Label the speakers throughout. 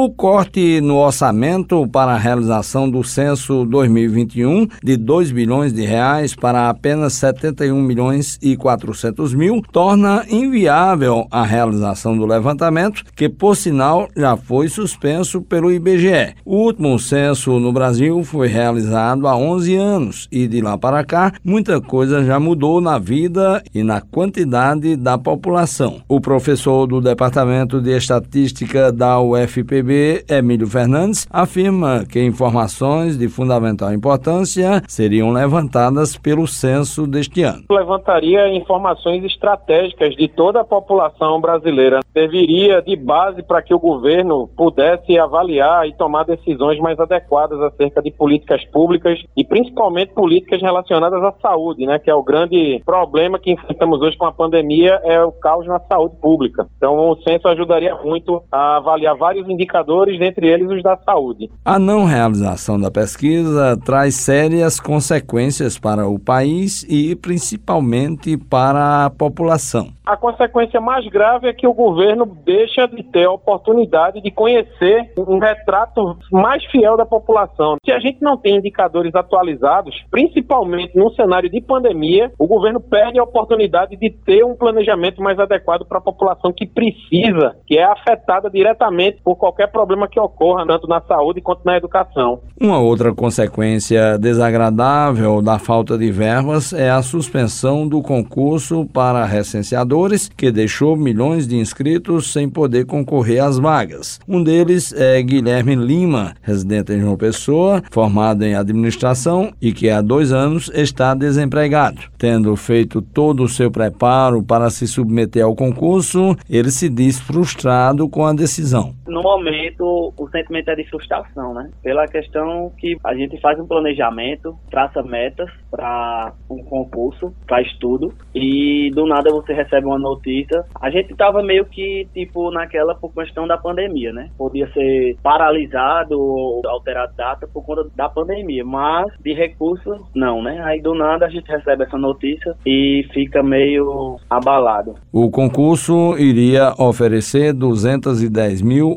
Speaker 1: O corte no orçamento para a realização do censo 2021 de 2 bilhões de reais para apenas 71 milhões e 400 mil torna inviável a realização do levantamento, que por sinal já foi suspenso pelo IBGE. O último censo no Brasil foi realizado há 11 anos e de lá para cá muita coisa já mudou na vida e na quantidade da população. O professor do Departamento de Estatística da UFPB, Emílio Fernandes, afirma que informações de fundamental importância seriam levantadas pelo censo deste ano.
Speaker 2: Levantaria informações estratégicas de toda a população brasileira. Serviria de base para que o governo pudesse avaliar e tomar decisões mais adequadas acerca de políticas públicas e principalmente políticas relacionadas à saúde, né, que é o grande problema que enfrentamos hoje com a pandemia é o caos na saúde pública. Então o censo ajudaria muito a avaliar vários indicadores, dentre eles os da saúde.
Speaker 1: A não realização da pesquisa traz sérias consequências para o país e principalmente para a população.
Speaker 2: A consequência mais grave é que o governo deixa de ter a oportunidade de conhecer um retrato mais fiel da população. Se a gente não tem indicadores atualizados, principalmente num cenário de pandemia, o governo perde a oportunidade de ter um planejamento mais adequado para a população que precisa, que é afetada diretamente por qualquer problema que ocorra, tanto na saúde quanto na educação.
Speaker 1: Uma outra consequência desagradável da falta de verbas é a suspensão do concurso para recenseador que deixou milhões de inscritos sem poder concorrer às vagas. Um deles é Guilherme Lima, residente em João Pessoa, formado em administração e que há dois anos está desempregado. Tendo feito todo o seu preparo para se submeter ao concurso, ele se diz frustrado com a decisão.
Speaker 3: No momento, o sentimento é de frustração, né? Pela questão que a gente faz um planejamento, traça metas para um concurso, para estudo, e do nada você recebe uma notícia. A gente tava meio que, tipo, naquela por questão da pandemia, né? Podia ser paralisado ou alterar data por conta da pandemia, mas de recursos, não, né? Aí do nada a gente recebe essa notícia e fica meio abalado.
Speaker 1: O concurso iria oferecer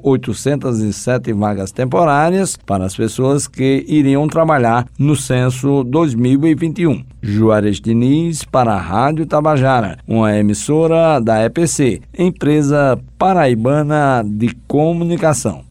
Speaker 1: 210.807 vagas temporárias para as pessoas que iriam trabalhar no censo 2021. Juarez Diniz para a Rádio Tabajara, uma emissora da EPC, empresa paraibana de comunicação.